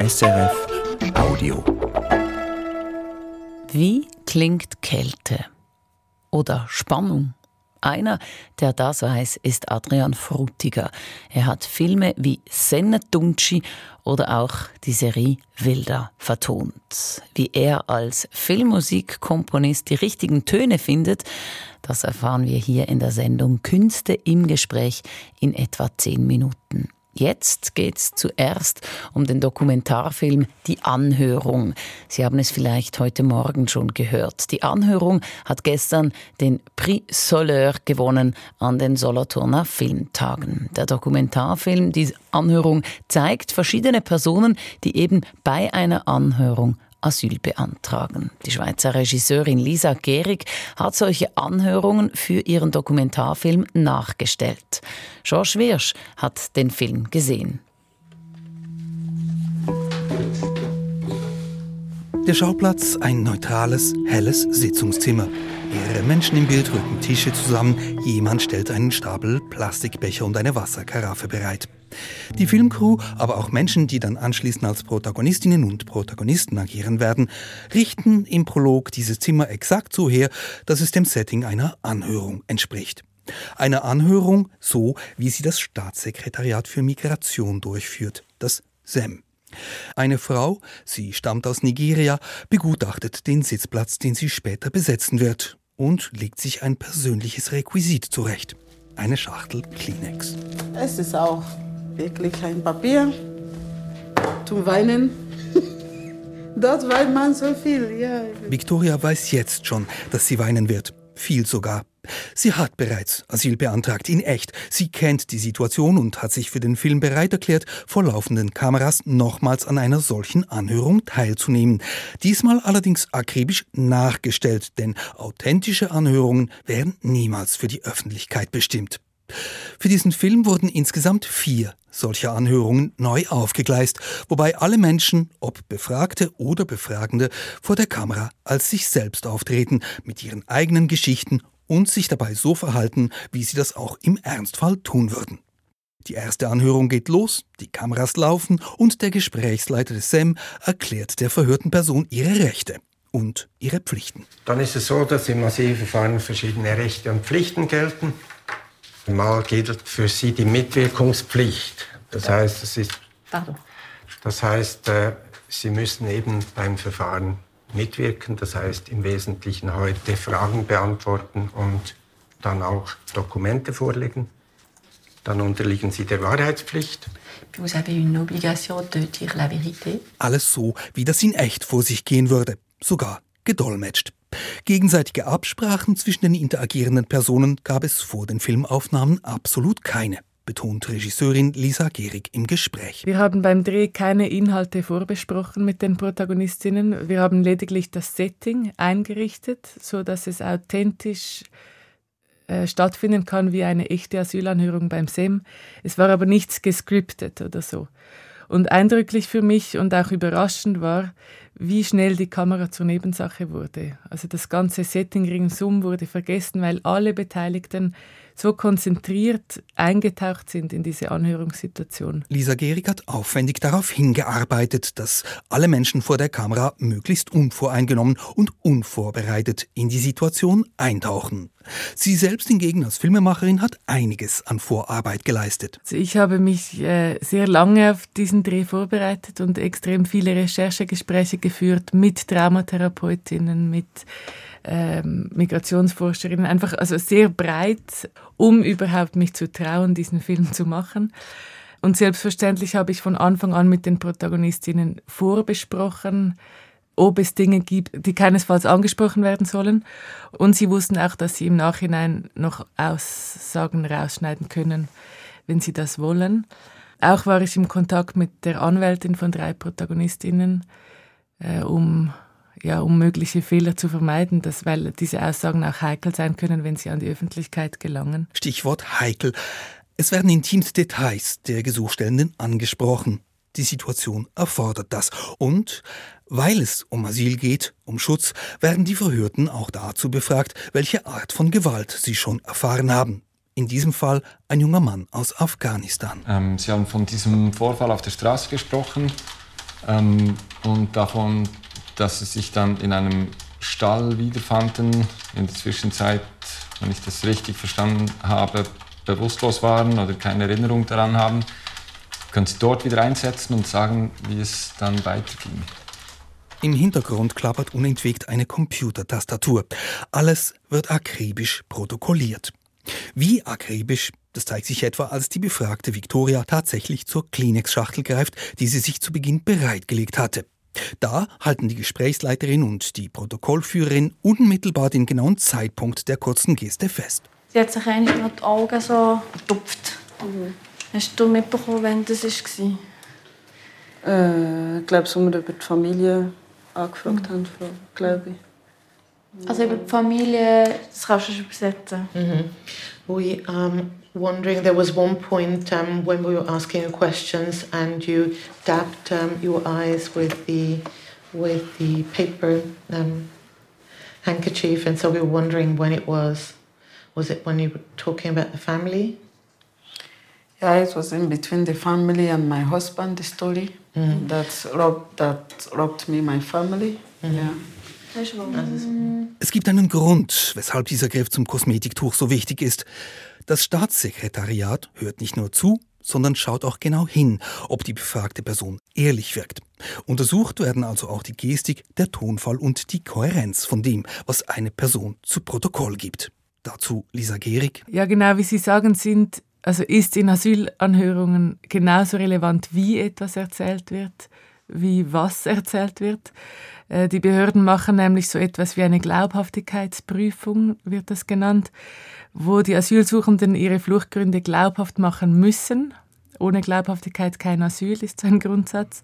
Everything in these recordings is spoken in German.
SRF Audio. Wie klingt Kälte oder Spannung? Einer, der das weiß, ist Adrian Frutiger. Er hat Filme wie Sennedunci oder auch die Serie Wilder vertont. Wie er als Filmmusikkomponist die richtigen Töne findet, das erfahren wir hier in der Sendung Künste im Gespräch in etwa zehn Minuten. Jetzt geht es zuerst um den Dokumentarfilm Die Anhörung. Sie haben es vielleicht heute Morgen schon gehört. Die Anhörung hat gestern den Prix Soleur gewonnen an den Solothurner Filmtagen. Der Dokumentarfilm Die Anhörung zeigt verschiedene Personen, die eben bei einer Anhörung Asyl beantragen. Die Schweizer Regisseurin Lisa Gehrig hat solche Anhörungen für ihren Dokumentarfilm nachgestellt. George Wirsch hat den Film gesehen. Der Schauplatz ein neutrales, helles Sitzungszimmer. Mehrere Menschen im Bild rücken Tische zusammen. Jemand stellt einen Stapel Plastikbecher und eine Wasserkaraffe bereit. Die Filmcrew, aber auch Menschen, die dann anschließend als Protagonistinnen und Protagonisten agieren werden, richten im Prolog dieses Zimmer exakt so her, dass es dem Setting einer Anhörung entspricht. Eine Anhörung, so wie sie das Staatssekretariat für Migration durchführt, das SEM. Eine Frau, sie stammt aus Nigeria, begutachtet den Sitzplatz, den sie später besetzen wird und legt sich ein persönliches Requisit zurecht. Eine Schachtel Kleenex. Es ist auch wirklich ein Papier zum Weinen. Dort weint man so viel, ja. Victoria weiß jetzt schon, dass sie weinen wird. Viel sogar. Sie hat bereits Asyl beantragt, in echt. Sie kennt die Situation und hat sich für den Film bereit erklärt, vor laufenden Kameras nochmals an einer solchen Anhörung teilzunehmen. Diesmal allerdings akribisch nachgestellt, denn authentische Anhörungen werden niemals für die Öffentlichkeit bestimmt. Für diesen Film wurden insgesamt vier solcher Anhörungen neu aufgegleist, wobei alle Menschen, ob Befragte oder Befragende, vor der Kamera als sich selbst auftreten, mit ihren eigenen Geschichten und sich dabei so verhalten, wie sie das auch im Ernstfall tun würden. Die erste Anhörung geht los, die Kameras laufen und der Gesprächsleiter des SEM erklärt der verhörten Person ihre Rechte und ihre Pflichten. Dann ist es so, dass im Asylverfahren verschiedene Rechte und Pflichten gelten. Mal gilt für sie die Mitwirkungspflicht. Das heißt, es ist, das heißt, äh, sie müssen eben beim Verfahren mitwirken. Das heißt im Wesentlichen heute Fragen beantworten und dann auch Dokumente vorlegen. Dann unterliegen sie der Wahrheitspflicht. Vous avez une obligation de dire la vérité. Alles so, wie das in echt vor sich gehen würde. Sogar gedolmetscht. Gegenseitige Absprachen zwischen den interagierenden Personen gab es vor den Filmaufnahmen absolut keine betont Regisseurin Lisa Gehrig im Gespräch. Wir haben beim Dreh keine Inhalte vorbesprochen mit den Protagonistinnen. Wir haben lediglich das Setting eingerichtet, so dass es authentisch äh, stattfinden kann wie eine echte Asylanhörung beim SEM. Es war aber nichts gescriptet oder so. Und eindrücklich für mich und auch überraschend war, wie schnell die Kamera zur Nebensache wurde. Also das ganze Setting ringsum wurde vergessen, weil alle Beteiligten so konzentriert eingetaucht sind in diese Anhörungssituation. Lisa Gehrig hat aufwendig darauf hingearbeitet, dass alle Menschen vor der Kamera möglichst unvoreingenommen und unvorbereitet in die Situation eintauchen. Sie selbst hingegen als Filmemacherin hat einiges an Vorarbeit geleistet. Also ich habe mich äh, sehr lange auf diesen Dreh vorbereitet und extrem viele Recherchegespräche geführt mit Traumatherapeutinnen, mit ähm, Migrationsforscherinnen, einfach also sehr breit, um überhaupt mich zu trauen, diesen Film zu machen. Und selbstverständlich habe ich von Anfang an mit den Protagonistinnen vorbesprochen, ob es Dinge gibt, die keinesfalls angesprochen werden sollen. Und sie wussten auch, dass sie im Nachhinein noch Aussagen rausschneiden können, wenn sie das wollen. Auch war ich im Kontakt mit der Anwältin von drei Protagonistinnen, äh, um ja, um mögliche Fehler zu vermeiden, dass, weil diese Aussagen auch heikel sein können, wenn sie an die Öffentlichkeit gelangen. Stichwort heikel. Es werden intimste Details der Gesuchstellenden angesprochen. Die Situation erfordert das. Und weil es um Asyl geht, um Schutz, werden die Verhörten auch dazu befragt, welche Art von Gewalt sie schon erfahren haben. In diesem Fall ein junger Mann aus Afghanistan. Ähm, sie haben von diesem Vorfall auf der Straße gesprochen. ähm, und davon, dass sie sich dann in einem Stall wiederfanden, in der Zwischenzeit, wenn ich das richtig verstanden habe, bewusstlos waren oder keine Erinnerung daran haben. Können Sie dort wieder einsetzen und sagen, wie es dann weiterging? Im Hintergrund klappert unentwegt eine Computertastatur. Alles wird akribisch protokolliert. Wie akribisch, das zeigt sich etwa, als die befragte Victoria tatsächlich zur Kleenex-Schachtel greift, die sie sich zu Beginn bereitgelegt hatte. Da halten die Gesprächsleiterin und die Protokollführerin unmittelbar den genauen Zeitpunkt der kurzen Geste fest. Sie hat sich eigentlich die Augen so vertupft. Mhm. Hast du mitbekommen, wann das war? Äh, ich glaube, so wir über die Familie angefragt mhm. haben, glaube ich. Also über die Familie, das kannst du schon übersetzen. Mhm. We um, wondering there was one point um, when we were asking you questions and you dabbed um, your eyes with the with the paper um, handkerchief, and so we were wondering when it was. Was it when you were talking about the family? Yeah, it was in between the family and my husband. The story mm. that robbed that robbed me, my family. Mm. Yeah. Es gibt einen Grund, weshalb dieser Griff zum Kosmetiktuch so wichtig ist. Das Staatssekretariat hört nicht nur zu, sondern schaut auch genau hin, ob die befragte Person ehrlich wirkt. Untersucht werden also auch die Gestik, der Tonfall und die Kohärenz von dem, was eine Person zu Protokoll gibt. Dazu Lisa Gehrig. Ja, genau wie Sie sagen, sind, also ist in Asylanhörungen genauso relevant, wie etwas erzählt wird, wie was erzählt wird. Äh, die Behörden machen nämlich so etwas wie eine Glaubhaftigkeitsprüfung, wird das genannt, wo die Asylsuchenden ihre Fluchtgründe glaubhaft machen müssen. Ohne Glaubhaftigkeit kein Asyl ist so ein Grundsatz.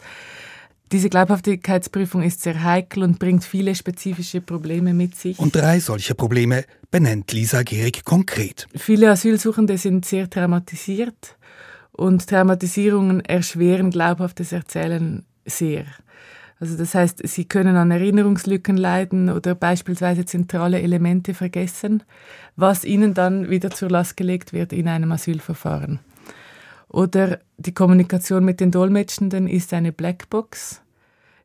Diese Glaubhaftigkeitsprüfung ist sehr heikel und bringt viele spezifische Probleme mit sich. Und drei solcher Probleme benennt Lisa Gehrig konkret. Viele Asylsuchende sind sehr traumatisiert und Traumatisierungen erschweren glaubhaftes Erzählen sehr. Also das heißt, sie können an Erinnerungslücken leiden oder beispielsweise zentrale Elemente vergessen, was ihnen dann wieder zur Last gelegt wird in einem Asylverfahren. Oder die Kommunikation mit den Dolmetschenden ist eine Blackbox.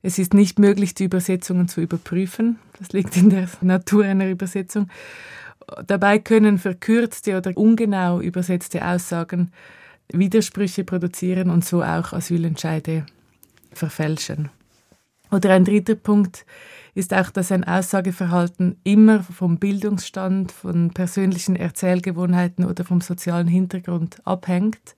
Es ist nicht möglich, die Übersetzungen zu überprüfen. Das liegt in der Natur einer Übersetzung. Dabei können verkürzte oder ungenau übersetzte Aussagen Widersprüche produzieren und so auch Asylentscheide verfälschen. Oder ein dritter Punkt ist auch, dass ein Aussageverhalten immer vom Bildungsstand, von persönlichen Erzählgewohnheiten oder vom sozialen Hintergrund abhängt.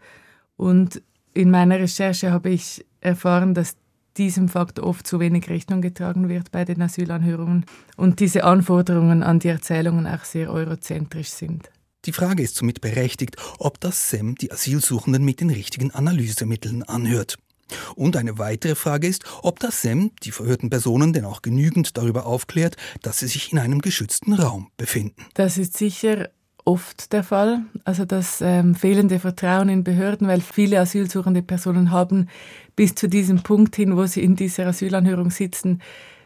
Und in meiner Recherche habe ich erfahren, dass diesem Fakt oft zu wenig Rechnung getragen wird bei den Asylanhörungen und diese Anforderungen an die Erzählungen auch sehr eurozentrisch sind. Die Frage ist somit berechtigt, ob das SEM die Asylsuchenden mit den richtigen Analysemitteln anhört. Und eine weitere Frage ist, ob das SEM die verhörten Personen denn auch genügend darüber aufklärt, dass sie sich in einem geschützten Raum befinden. Das ist sicher oft der Fall. Also das ähm, fehlende Vertrauen in Behörden, weil viele asylsuchende Personen haben bis zu diesem Punkt hin, wo sie in dieser Asylanhörung sitzen,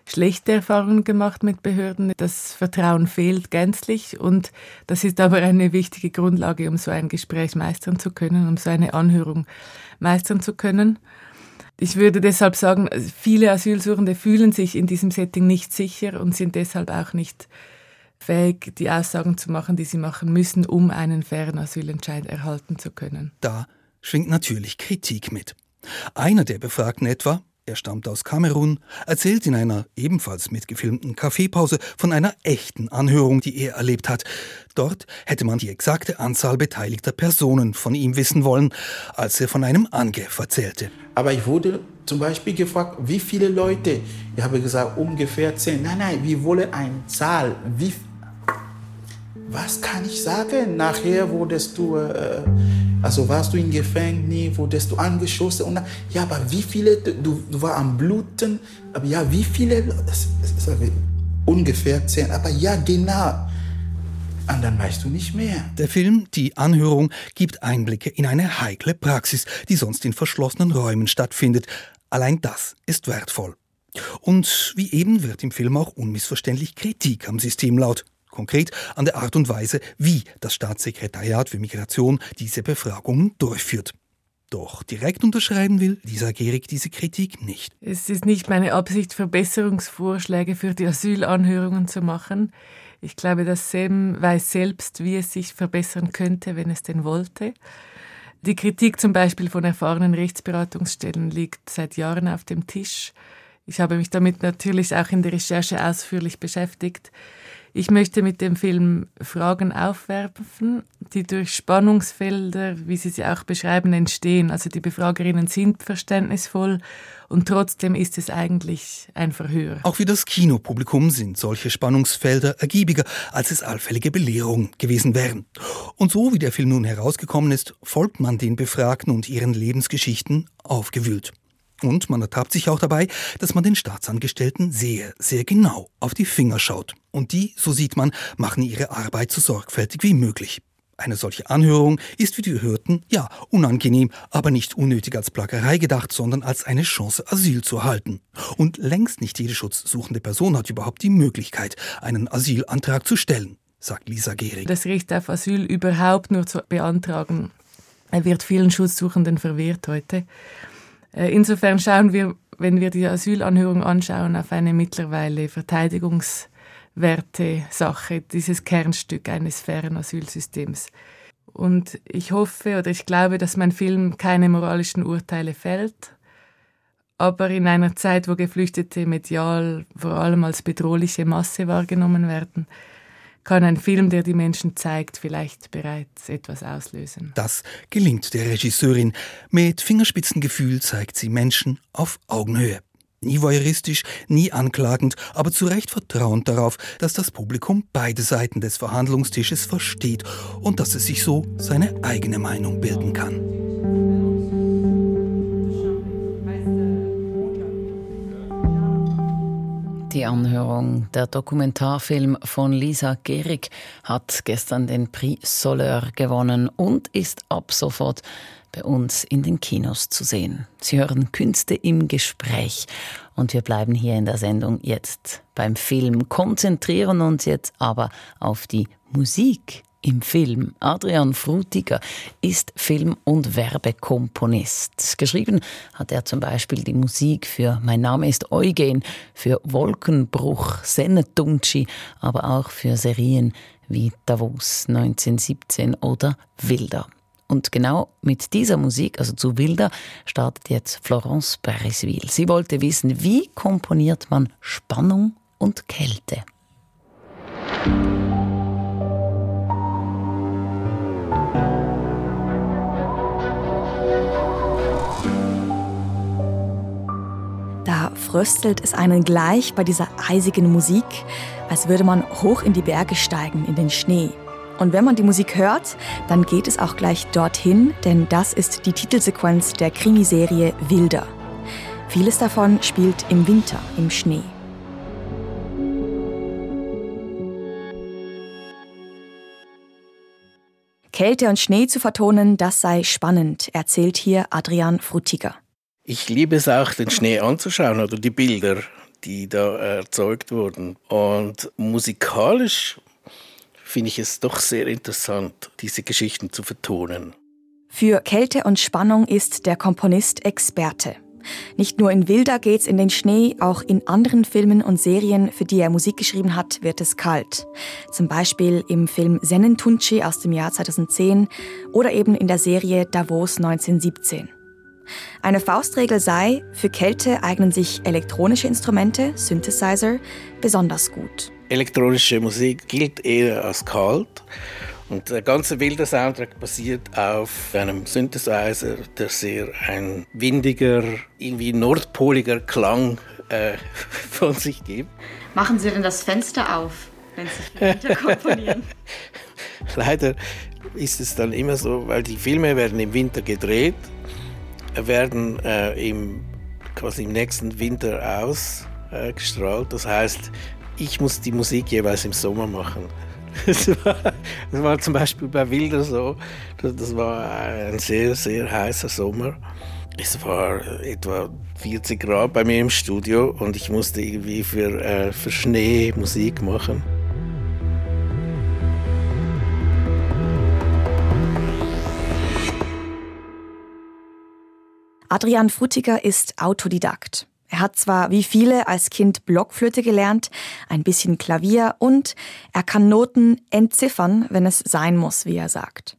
schlechte Erfahrungen gemacht mit Behörden. Das Vertrauen fehlt gänzlich und das ist aber eine wichtige Grundlage, um so ein Gespräch meistern zu können, um so eine Anhörung meistern zu können. Ich würde deshalb sagen, viele Asylsuchende fühlen sich in diesem Setting nicht sicher und sind deshalb auch nicht fähig, die Aussagen zu machen, die sie machen müssen, um einen fairen Asylentscheid erhalten zu können. Da schwingt natürlich Kritik mit. Einer der Befragten etwa, er stammt aus Kamerun, erzählt in einer ebenfalls mitgefilmten Kaffeepause von einer echten Anhörung, die er erlebt hat. Dort hätte man die exakte Anzahl beteiligter Personen von ihm wissen wollen, als er von einem Angriff erzählte. Aber ich wurde zum Beispiel gefragt, wie viele Leute? Ich habe gesagt, ungefähr zehn. Nein, nein, wir wollen eine Zahl. Wie, was kann ich sagen? Nachher wurdest du, äh, also warst du im Gefängnis, wurdest du angeschossen. Und ja, aber wie viele, du, du warst am Bluten, aber ja, wie viele, das, das, das, ungefähr zehn, aber ja, genau. Und dann weißt du nicht mehr. Der Film Die Anhörung gibt Einblicke in eine heikle Praxis, die sonst in verschlossenen Räumen stattfindet. Allein das ist wertvoll. Und wie eben wird im Film auch unmissverständlich Kritik am System laut konkret an der Art und Weise, wie das Staatssekretariat für Migration diese Befragungen durchführt. Doch direkt unterschreiben will Lisa Gehrig diese Kritik nicht. Es ist nicht meine Absicht, Verbesserungsvorschläge für die Asylanhörungen zu machen. Ich glaube, dass Sam weiß selbst, wie es sich verbessern könnte, wenn es denn wollte. Die Kritik zum Beispiel von erfahrenen Rechtsberatungsstellen liegt seit Jahren auf dem Tisch. Ich habe mich damit natürlich auch in der Recherche ausführlich beschäftigt. Ich möchte mit dem Film Fragen aufwerfen, die durch Spannungsfelder, wie Sie sie auch beschreiben, entstehen. Also die Befragerinnen sind verständnisvoll und trotzdem ist es eigentlich ein Verhör. Auch für das Kinopublikum sind solche Spannungsfelder ergiebiger, als es allfällige Belehrungen gewesen wären. Und so wie der Film nun herausgekommen ist, folgt man den Befragten und ihren Lebensgeschichten aufgewühlt. Und man ertappt sich auch dabei, dass man den Staatsangestellten sehr, sehr genau auf die Finger schaut. Und die, so sieht man, machen ihre Arbeit so sorgfältig wie möglich. Eine solche Anhörung ist für die Hörten, ja, unangenehm, aber nicht unnötig als Plackerei gedacht, sondern als eine Chance, Asyl zu erhalten. Und längst nicht jede schutzsuchende Person hat überhaupt die Möglichkeit, einen Asylantrag zu stellen, sagt Lisa Gehrig. Das Recht auf Asyl überhaupt nur zu beantragen, wird vielen Schutzsuchenden verwehrt heute. Äh, insofern schauen wir, wenn wir die Asylanhörung anschauen, auf eine mittlerweile verteidigungswerte Sache, dieses Kernstück eines fairen Asylsystems. Und ich hoffe oder ich glaube, dass mein Film keine moralischen Urteile fällt, aber in einer Zeit, wo Geflüchtete medial vor allem als bedrohliche Masse wahrgenommen werden, kann ein Film, der die Menschen zeigt, vielleicht bereits etwas auslösen. Das gelingt der Regisseurin. Mit Fingerspitzengefühl zeigt sie Menschen auf Augenhöhe. Nie voyeuristisch, nie anklagend, aber zu Recht vertrauend darauf, dass das Publikum beide Seiten des Verhandlungstisches versteht und dass es sich so seine eigene Meinung bilden kann. Die Anhörung. Der Dokumentarfilm von Lisa Gehrig hat gestern den Prix Soleure gewonnen und ist ab sofort bei uns in den Kinos zu sehen. Sie hören Künste im Gespräch und wir bleiben hier in der Sendung jetzt beim Film, konzentrieren uns jetzt aber auf die Musik im Film. Adrian Frutiger ist Film- und Werbekomponist. Geschrieben hat er zum Beispiel die Musik für Mein Name ist Eugen, für Wolkenbruch, Sennetunci, aber auch für Serien wie Davos 1917 oder Wilder. Und genau mit dieser Musik, also zu Wilder, startet jetzt Florence Parisville. Sie wollte wissen, wie komponiert man Spannung und Kälte. Da fröstelt es einen gleich bei dieser eisigen Musik, als würde man hoch in die Berge steigen, in den Schnee. Und wenn man die Musik hört, dann geht es auch gleich dorthin, denn das ist die Titelsequenz der Krimiserie Wilder. Vieles davon spielt im Winter, im Schnee. Kälte und Schnee zu vertonen, das sei spannend, erzählt hier Adrian Frutiger. Ich liebe es auch, den Schnee anzuschauen oder die Bilder, die da erzeugt wurden. Und musikalisch finde ich es doch sehr interessant, diese Geschichten zu vertonen. Für Kälte und Spannung ist der Komponist Experte. Nicht nur in Wilder geht's in den Schnee, auch in anderen Filmen und Serien, für die er Musik geschrieben hat, wird es kalt. Zum Beispiel im Film Sennentunci aus dem Jahr 2010 oder eben in der Serie Davos 1917. Eine Faustregel sei, für Kälte eignen sich elektronische Instrumente, Synthesizer, besonders gut. Elektronische Musik gilt eher als kalt und der ganze wilde Soundtrack basiert auf einem Synthesizer, der sehr ein windiger, irgendwie nordpoliger Klang äh, von sich gibt. Machen Sie denn das Fenster auf, wenn Sie Winter komponieren? Leider ist es dann immer so, weil die Filme werden im Winter gedreht werden äh, im, quasi im nächsten Winter ausgestrahlt. Äh, das heißt, ich muss die Musik jeweils im Sommer machen. Das war, das war zum Beispiel bei Wilder so. Das war ein sehr, sehr heißer Sommer. Es war etwa 40 Grad bei mir im Studio und ich musste irgendwie für, äh, für Schnee Musik machen. Adrian Frutiger ist Autodidakt. Er hat zwar wie viele als Kind Blockflöte gelernt, ein bisschen Klavier und er kann Noten entziffern, wenn es sein muss, wie er sagt.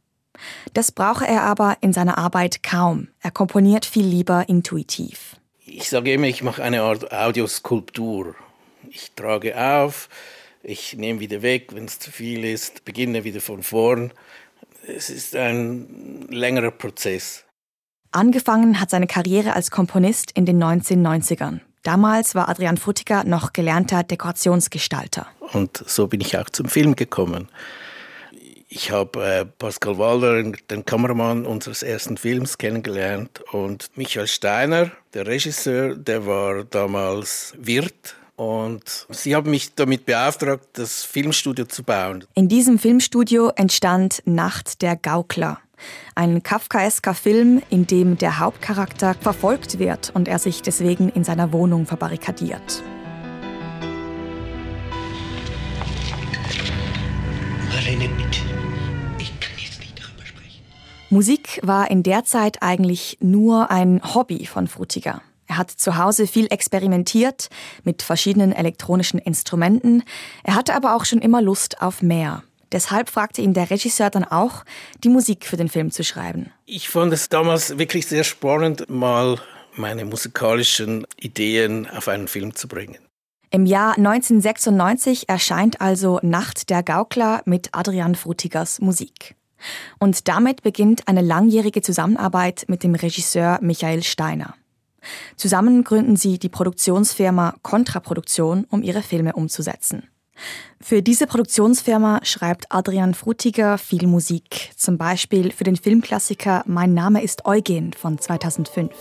Das brauche er aber in seiner Arbeit kaum. Er komponiert viel lieber intuitiv. Ich sage immer, ich mache eine Art Audioskulptur. Ich trage auf, ich nehme wieder weg, wenn es zu viel ist, beginne wieder von vorn. Es ist ein längerer Prozess. Angefangen hat seine Karriere als Komponist in den 1990ern. Damals war Adrian Frutiger noch gelernter Dekorationsgestalter. Und so bin ich auch zum Film gekommen. Ich habe äh, Pascal Walder, den Kameramann unseres ersten Films, kennengelernt und Michael Steiner, der Regisseur, der war damals Wirt und sie haben mich damit beauftragt, das Filmstudio zu bauen. In diesem Filmstudio entstand Nacht der Gaukler. Ein kafkaesker Film, in dem der Hauptcharakter verfolgt wird und er sich deswegen in seiner Wohnung verbarrikadiert. Marlene, bitte. Musik war in der Zeit eigentlich nur ein Hobby von Frutiger. Er hat zu Hause viel experimentiert mit verschiedenen elektronischen Instrumenten. Er hatte aber auch schon immer Lust auf mehr. Deshalb fragte ihn der Regisseur dann auch, die Musik für den Film zu schreiben. Ich fand es damals wirklich sehr spannend, mal meine musikalischen Ideen auf einen Film zu bringen. Im Jahr 1996 erscheint also Nacht der Gaukler mit Adrian Frutigers Musik. Und damit beginnt eine langjährige Zusammenarbeit mit dem Regisseur Michael Steiner. Zusammen gründen sie die Produktionsfirma Kontraproduktion, um ihre Filme umzusetzen. Für diese Produktionsfirma schreibt Adrian Frutiger viel Musik, zum Beispiel für den Filmklassiker Mein Name ist Eugen von 2005.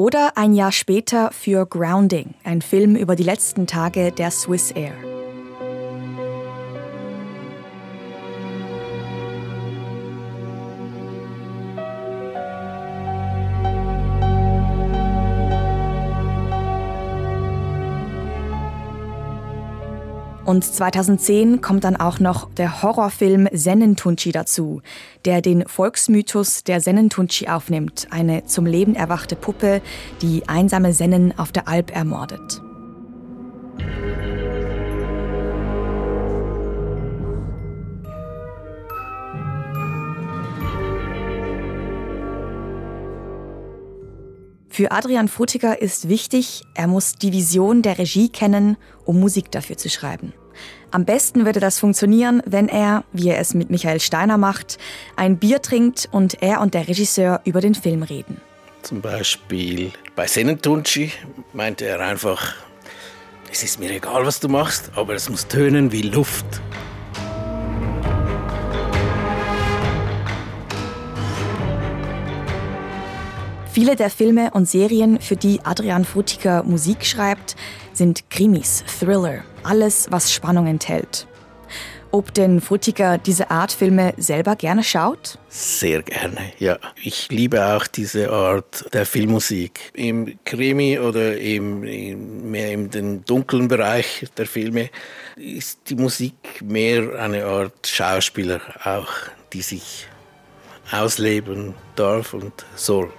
Oder ein Jahr später für Grounding, ein Film über die letzten Tage der Swiss Air. Und 2010 kommt dann auch noch der Horrorfilm Sennentunchi dazu, der den Volksmythos der Sennentunchi aufnimmt, eine zum Leben erwachte Puppe, die einsame Sennen auf der Alp ermordet. Für Adrian Frutiger ist wichtig, er muss die Vision der Regie kennen, um Musik dafür zu schreiben. Am besten würde das funktionieren, wenn er, wie er es mit Michael Steiner macht, ein Bier trinkt und er und der Regisseur über den Film reden. Zum Beispiel bei Sennentunci meinte er einfach, es ist mir egal, was du machst, aber es muss tönen wie Luft. Viele der Filme und Serien, für die Adrian Frutiger Musik schreibt, sind Krimis, Thriller, alles, was Spannung enthält. Ob denn Frutiger diese Art Filme selber gerne schaut? Sehr gerne, ja. Ich liebe auch diese Art der Filmmusik. Im Krimi oder im, im, mehr in den dunklen Bereich der Filme ist die Musik mehr eine Art Schauspieler auch, die sich ausleben darf und soll.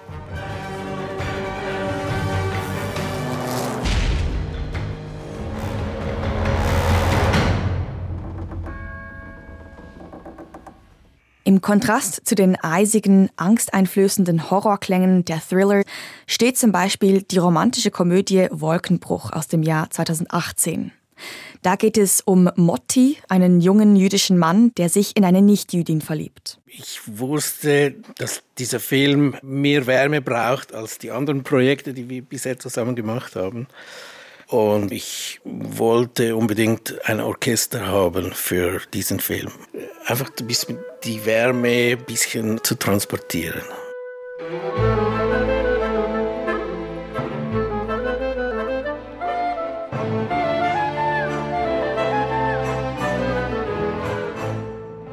Im Kontrast zu den eisigen, angsteinflößenden Horrorklängen der Thriller steht zum Beispiel die romantische Komödie Wolkenbruch aus dem Jahr 2018. Da geht es um Motti, einen jungen jüdischen Mann, der sich in eine Nichtjüdin verliebt. Ich wusste, dass dieser Film mehr Wärme braucht als die anderen Projekte, die wir bisher zusammen gemacht haben. Und ich wollte unbedingt ein Orchester haben für diesen Film. Einfach die Wärme ein bisschen zu transportieren.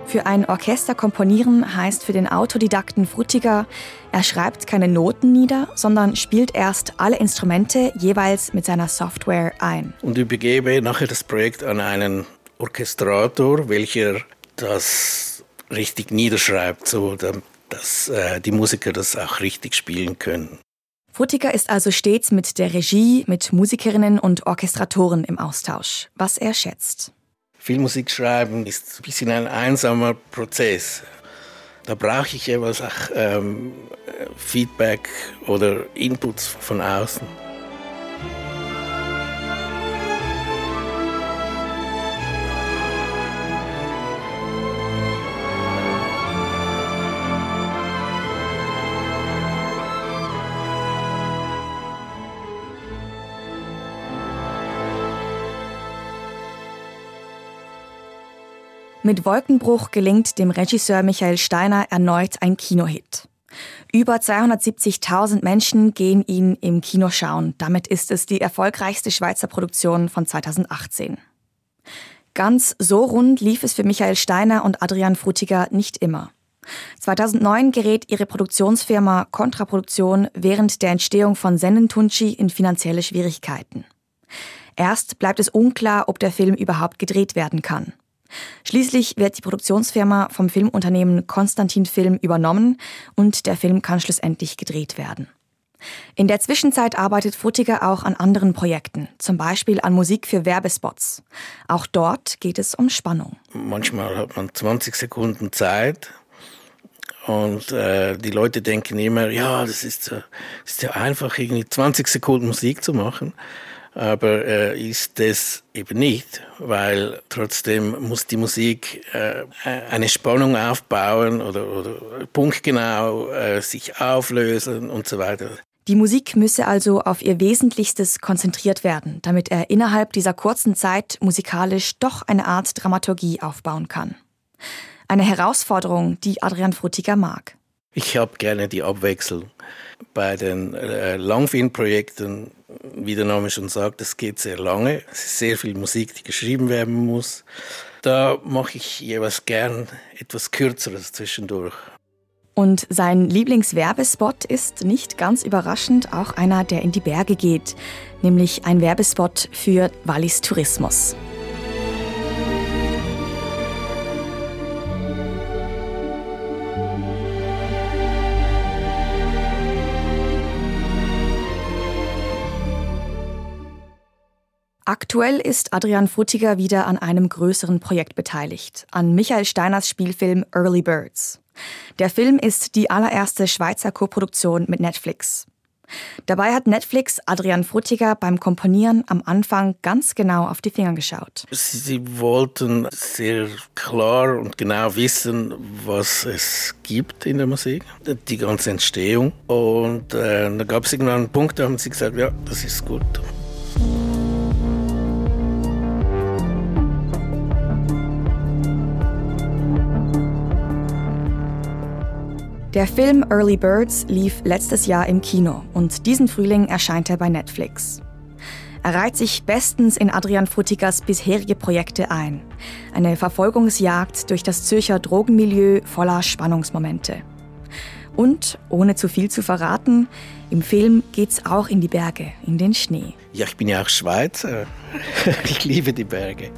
Für ein Orchester komponieren heißt für den Autodidakten Frutiger, er schreibt keine Noten nieder, sondern spielt erst alle Instrumente jeweils mit seiner Software ein. Und übergebe nachher das Projekt an einen Orchestrator, welcher das richtig niederschreibt, so dass äh, die Musiker das auch richtig spielen können. Frutiger ist also stets mit der Regie, mit Musikerinnen und Orchestratoren im Austausch, was er schätzt. Filmmusik schreiben ist ein bisschen ein einsamer Prozess. Da brauche ich etwas auch, ähm, Feedback oder Inputs von außen. Mit Wolkenbruch gelingt dem Regisseur Michael Steiner erneut ein Kinohit. Über 270.000 Menschen gehen ihn im Kino schauen. Damit ist es die erfolgreichste Schweizer Produktion von 2018. Ganz so rund lief es für Michael Steiner und Adrian Frutiger nicht immer. 2009 gerät ihre Produktionsfirma Kontraproduktion während der Entstehung von Sennentunci in finanzielle Schwierigkeiten. Erst bleibt es unklar, ob der Film überhaupt gedreht werden kann. Schließlich wird die Produktionsfirma vom Filmunternehmen Konstantin Film übernommen und der Film kann schlussendlich gedreht werden. In der Zwischenzeit arbeitet Frutiger auch an anderen Projekten, zum Beispiel an Musik für Werbespots. Auch dort geht es um Spannung. Manchmal hat man 20 Sekunden Zeit und äh, die Leute denken immer, ja, das ist, das ist ja einfach, irgendwie 20 Sekunden Musik zu machen aber äh, ist das eben nicht, weil trotzdem muss die Musik äh, eine Spannung aufbauen oder, oder punktgenau äh, sich auflösen und so weiter. Die Musik müsse also auf ihr Wesentlichstes konzentriert werden, damit er innerhalb dieser kurzen Zeit musikalisch doch eine Art Dramaturgie aufbauen kann. Eine Herausforderung, die Adrian Frutiger mag. Ich habe gerne die Abwechslung. Bei den äh, Langfilmprojekten, wie der Name schon sagt, es geht sehr lange. Es ist sehr viel Musik, die geschrieben werden muss. Da mache ich jeweils gern etwas Kürzeres zwischendurch. Und sein Lieblingswerbespot ist nicht ganz überraschend auch einer, der in die Berge geht, nämlich ein Werbespot für Wallis Tourismus. Aktuell ist Adrian Frutiger wieder an einem größeren Projekt beteiligt, an Michael Steiners Spielfilm Early Birds. Der Film ist die allererste Schweizer Koproduktion mit Netflix. Dabei hat Netflix Adrian Frutiger beim Komponieren am Anfang ganz genau auf die Finger geschaut. Sie wollten sehr klar und genau wissen, was es gibt in der Musik, die ganze Entstehung. Und äh, da gab es irgendwann einen Punkt, da haben sie gesagt, ja, das ist gut. Der Film Early Birds lief letztes Jahr im Kino und diesen Frühling erscheint er bei Netflix. Er reiht sich bestens in Adrian Fruttigers bisherige Projekte ein. Eine Verfolgungsjagd durch das Zürcher Drogenmilieu voller Spannungsmomente. Und, ohne zu viel zu verraten, im Film geht's auch in die Berge, in den Schnee. Ja, ich bin ja auch Schweizer. ich liebe die Berge.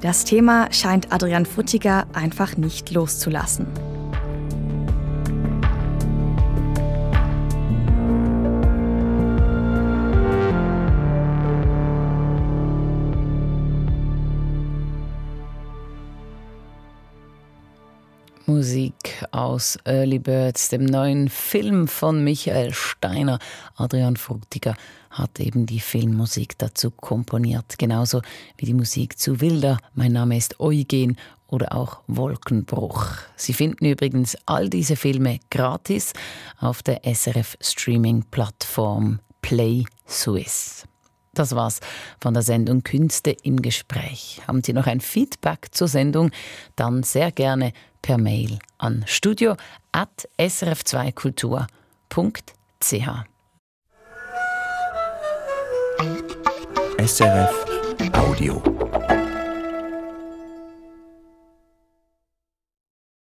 Das Thema scheint Adrian Fruttiger einfach nicht loszulassen. Musik aus Early Birds, dem neuen Film von Michael Steiner. Adrian Frutiger hat eben die Filmmusik dazu komponiert, genauso wie die Musik zu Wilder. Mein Name ist Eugen oder auch Wolkenbruch. Sie finden übrigens all diese Filme gratis auf der SRF Streaming Plattform Play Swiss. Das war's von der Sendung Künste im Gespräch. Haben Sie noch ein Feedback zur Sendung? Dann sehr gerne per Mail an studio@srf2kultur.ch. SRF Audio.